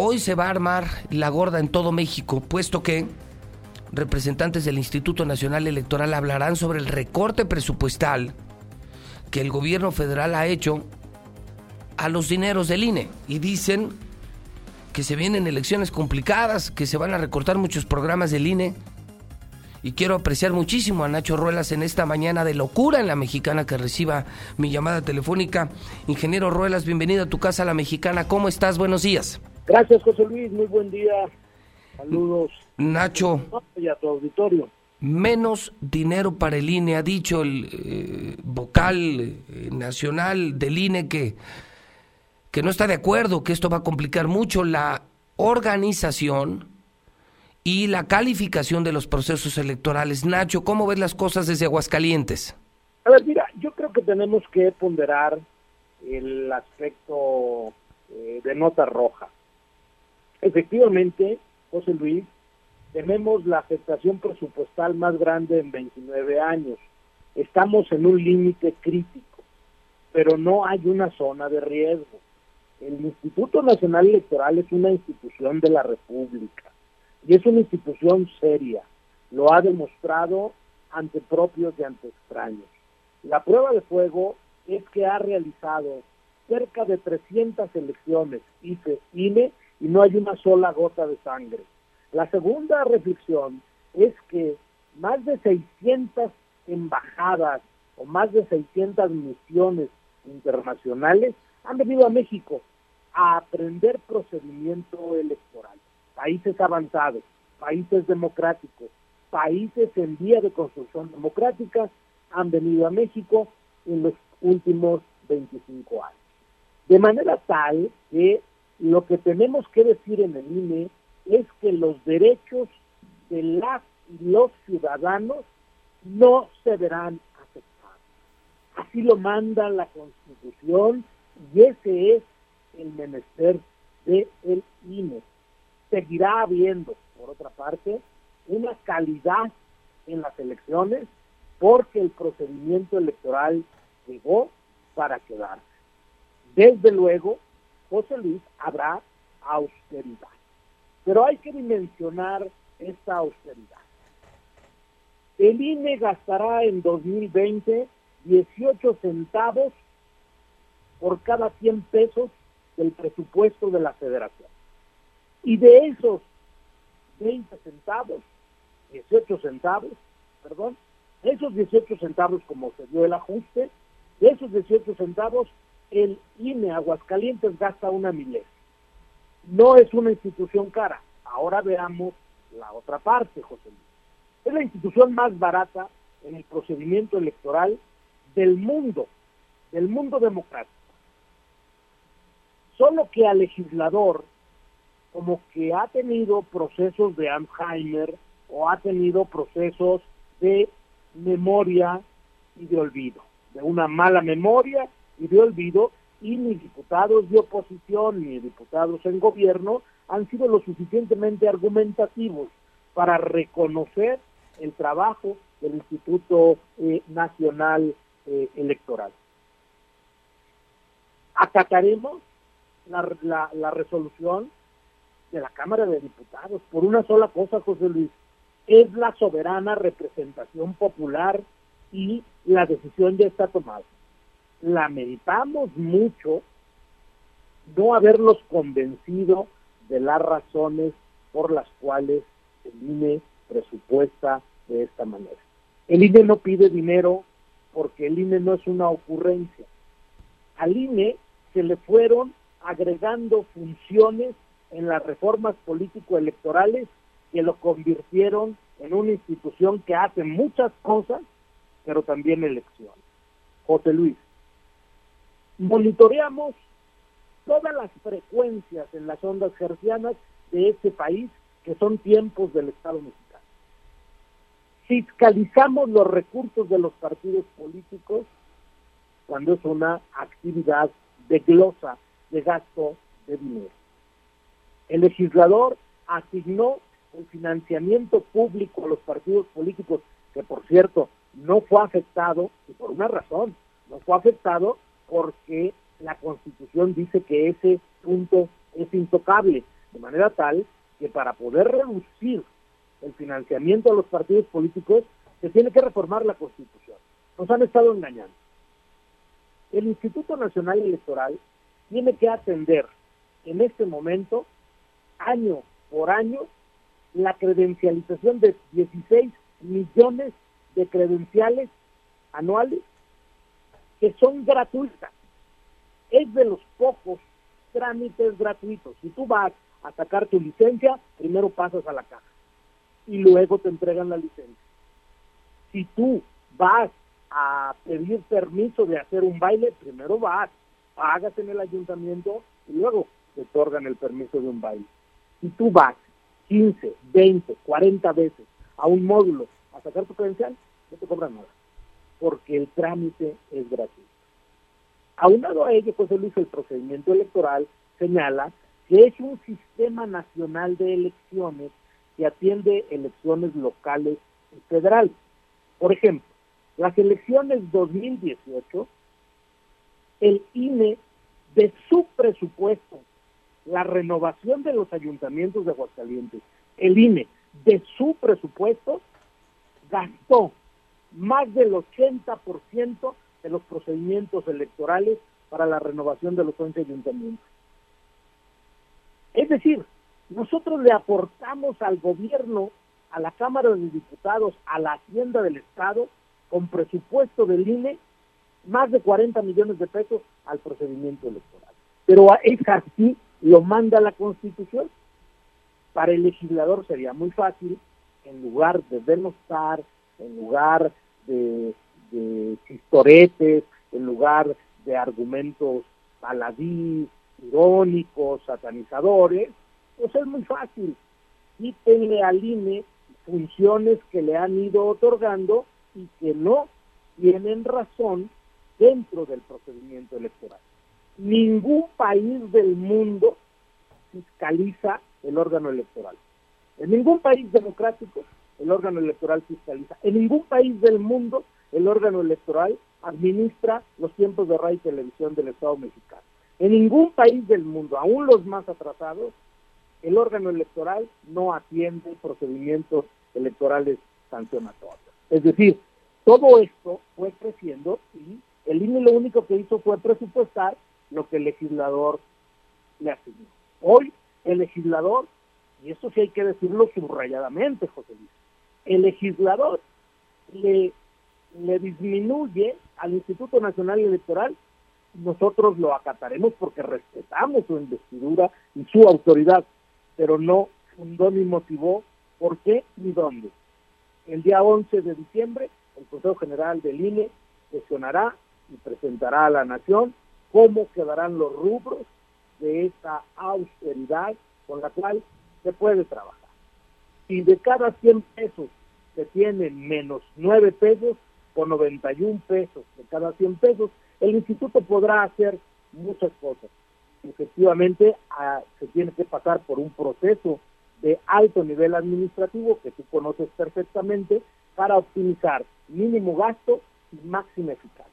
hoy se va a armar la gorda en todo México, puesto que representantes del Instituto Nacional Electoral hablarán sobre el recorte presupuestal que el gobierno federal ha hecho a los dineros del INE y dicen que se vienen elecciones complicadas, que se van a recortar muchos programas del INE. Y quiero apreciar muchísimo a Nacho Ruelas en esta mañana de locura en la mexicana que reciba mi llamada telefónica. Ingeniero Ruelas, bienvenido a tu casa, la mexicana. ¿Cómo estás? Buenos días. Gracias, José Luis. Muy buen día. Saludos. Nacho. Y a tu auditorio. Menos dinero para el INE, ha dicho el eh, vocal eh, nacional del INE que que no está de acuerdo, que esto va a complicar mucho la organización y la calificación de los procesos electorales. Nacho, ¿cómo ves las cosas desde Aguascalientes? A ver, mira, yo creo que tenemos que ponderar el aspecto eh, de nota roja. Efectivamente, José Luis, tenemos la afectación presupuestal más grande en 29 años. Estamos en un límite crítico, pero no hay una zona de riesgo. El Instituto Nacional Electoral es una institución de la República y es una institución seria. Lo ha demostrado ante propios y ante extraños. La prueba de fuego es que ha realizado cerca de 300 elecciones IFE, INE y no hay una sola gota de sangre. La segunda reflexión es que más de 600 embajadas o más de 600 misiones internacionales han venido a México a aprender procedimiento electoral. Países avanzados, países democráticos, países en vía de construcción democrática han venido a México en los últimos 25 años. De manera tal que lo que tenemos que decir en el INE es que los derechos de las y los ciudadanos no se verán afectados. Así lo manda la Constitución y ese es el menester del el INE. Seguirá habiendo, por otra parte, una calidad en las elecciones porque el procedimiento electoral llegó para quedarse. Desde luego, José Luis, habrá austeridad. Pero hay que dimensionar esta austeridad. El INE gastará en 2020 18 centavos por cada 100 pesos del presupuesto de la federación. Y de esos 20 centavos, 18 centavos, perdón, esos 18 centavos como se dio el ajuste, esos 18 centavos el INE Aguascalientes gasta una milésima. No es una institución cara. Ahora veamos la otra parte, José Luis. Es la institución más barata en el procedimiento electoral del mundo, del mundo democrático. Solo que al legislador, como que ha tenido procesos de Alzheimer o ha tenido procesos de memoria y de olvido, de una mala memoria y de olvido, y ni diputados de oposición ni diputados en gobierno han sido lo suficientemente argumentativos para reconocer el trabajo del Instituto eh, Nacional eh, Electoral. Acataremos la, la, resolución de la Cámara de Diputados por una sola cosa, José Luis, es la soberana representación popular y la decisión ya está tomada. Lamentamos mucho no haberlos convencido de las razones por las cuales el INE presupuesta de esta manera. El INE no pide dinero porque el INE no es una ocurrencia. Al INE se le fueron agregando funciones en las reformas político-electorales que lo convirtieron en una institución que hace muchas cosas, pero también elecciones. José Luis, monitoreamos todas las frecuencias en las ondas gercianas de este país, que son tiempos del Estado mexicano. Fiscalizamos los recursos de los partidos políticos cuando es una actividad de glosa de gasto de dinero. El legislador asignó el financiamiento público a los partidos políticos, que por cierto no fue afectado, y por una razón, no fue afectado porque la Constitución dice que ese punto es intocable. de manera tal que para poder reducir el financiamiento a los partidos políticos se tiene que reformar la Constitución. Nos han estado engañando. El Instituto Nacional Electoral tiene que atender en este momento, año por año, la credencialización de 16 millones de credenciales anuales que son gratuitas. Es de los pocos trámites gratuitos. Si tú vas a sacar tu licencia, primero pasas a la caja y luego te entregan la licencia. Si tú vas a pedir permiso de hacer un baile, primero vas, pagas en el ayuntamiento y luego te otorgan el permiso de un baile. Si tú vas 15, 20, 40 veces a un módulo a sacar tu credencial, no te cobran nada, porque el trámite es gratuito. Aunado a ello, pues Luis, el procedimiento electoral señala que es un sistema nacional de elecciones que atiende elecciones locales y federales. Por ejemplo, las elecciones 2018, el INE de su presupuesto, la renovación de los ayuntamientos de Aguascalientes, el INE de su presupuesto gastó más del 80% de los procedimientos electorales para la renovación de los 11 ayuntamientos. Es decir, nosotros le aportamos al gobierno, a la Cámara de Diputados, a la Hacienda del Estado, con presupuesto del INE, más de 40 millones de pesos al procedimiento electoral. Pero es así, lo manda la Constitución. Para el legislador sería muy fácil, en lugar de denostar, en lugar de, de chistoretes, en lugar de argumentos baladí, irónicos, satanizadores, pues es muy fácil. Quítenle al INE funciones que le han ido otorgando y que no tienen razón dentro del procedimiento electoral. Ningún país del mundo fiscaliza el órgano electoral. En ningún país democrático el órgano electoral fiscaliza. En ningún país del mundo el órgano electoral administra los tiempos de radio y televisión del Estado mexicano. En ningún país del mundo, aún los más atrasados, el órgano electoral no atiende procedimientos electorales sancionatorios. Es decir, todo esto fue creciendo y el INE lo único que hizo fue presupuestar lo que el legislador le asignó. Hoy el legislador, y eso sí hay que decirlo subrayadamente, José Luis, el legislador le, le disminuye al Instituto Nacional Electoral, nosotros lo acataremos porque respetamos su investidura y su autoridad, pero no fundó ni motivó por qué ni dónde. El día 11 de diciembre, el Consejo General del INE sesionará y presentará a la Nación cómo quedarán los rubros de esta austeridad con la cual se puede trabajar. Si de cada 100 pesos se tienen menos 9 pesos, con 91 pesos de cada 100 pesos, el instituto podrá hacer muchas cosas efectivamente se tiene que pasar por un proceso de alto nivel administrativo que tú conoces perfectamente para optimizar mínimo gasto y máxima eficacia.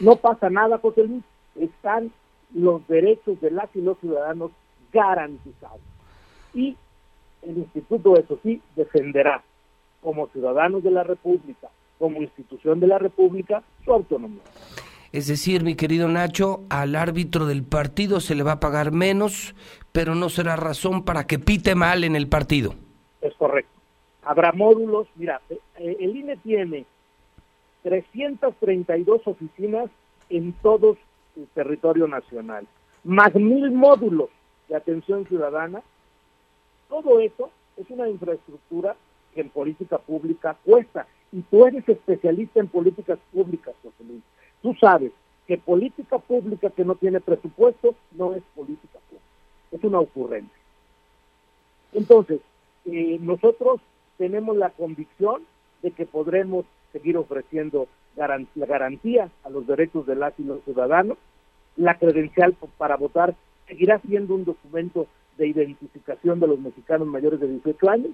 No pasa nada, José Luis, están los derechos de las y los ciudadanos garantizados. Y el instituto, eso sí, defenderá como ciudadanos de la República, como institución de la República, su autonomía. Es decir, mi querido Nacho, al árbitro del partido se le va a pagar menos, pero no será razón para que pite mal en el partido. Es correcto. Habrá módulos. Mira, eh, eh, el INE tiene 332 oficinas en todo el territorio nacional, más mil módulos de atención ciudadana. Todo eso es una infraestructura en política pública cuesta. Y tú eres especialista en políticas públicas, José Luis. Tú sabes que política pública que no tiene presupuesto no es política pública, es una ocurrencia. Entonces, eh, nosotros tenemos la convicción de que podremos seguir ofreciendo la garantía a los derechos de las y los ciudadanos. La credencial para votar seguirá siendo un documento de identificación de los mexicanos mayores de 18 años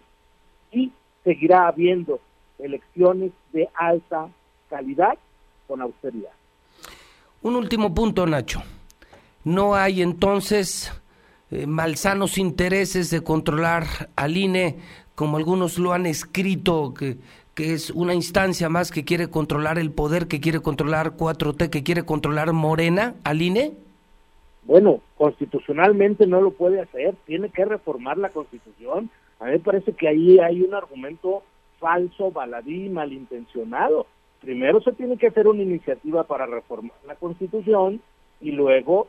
y seguirá habiendo elecciones de alta calidad con austeridad. Un último punto, Nacho. No hay entonces eh, malsanos intereses de controlar al INE, como algunos lo han escrito, que, que es una instancia más que quiere controlar el poder, que quiere controlar 4T, que quiere controlar Morena al INE? Bueno, constitucionalmente no lo puede hacer, tiene que reformar la constitución. A mí me parece que ahí hay un argumento falso, baladí, malintencionado. Primero se tiene que hacer una iniciativa para reformar la constitución y luego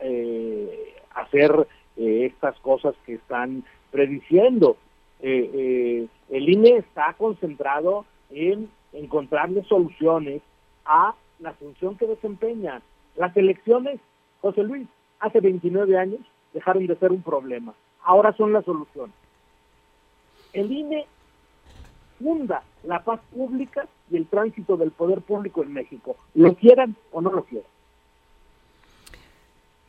eh, hacer eh, estas cosas que están prediciendo. Eh, el INE está concentrado en encontrarle soluciones a la función que desempeña. Las elecciones, José Luis, hace 29 años dejaron de ser un problema. Ahora son la solución. El INE funda la paz pública y el tránsito del poder público en México, lo quieran o no lo quieran.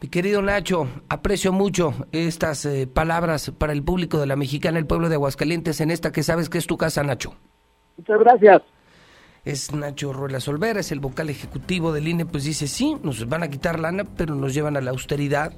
Mi querido Nacho, aprecio mucho estas eh, palabras para el público de la mexicana, el pueblo de Aguascalientes, en esta que sabes que es tu casa, Nacho. Muchas gracias. Es Nacho Ruela Solver, es el vocal ejecutivo del INE, pues dice, sí, nos van a quitar lana, pero nos llevan a la austeridad,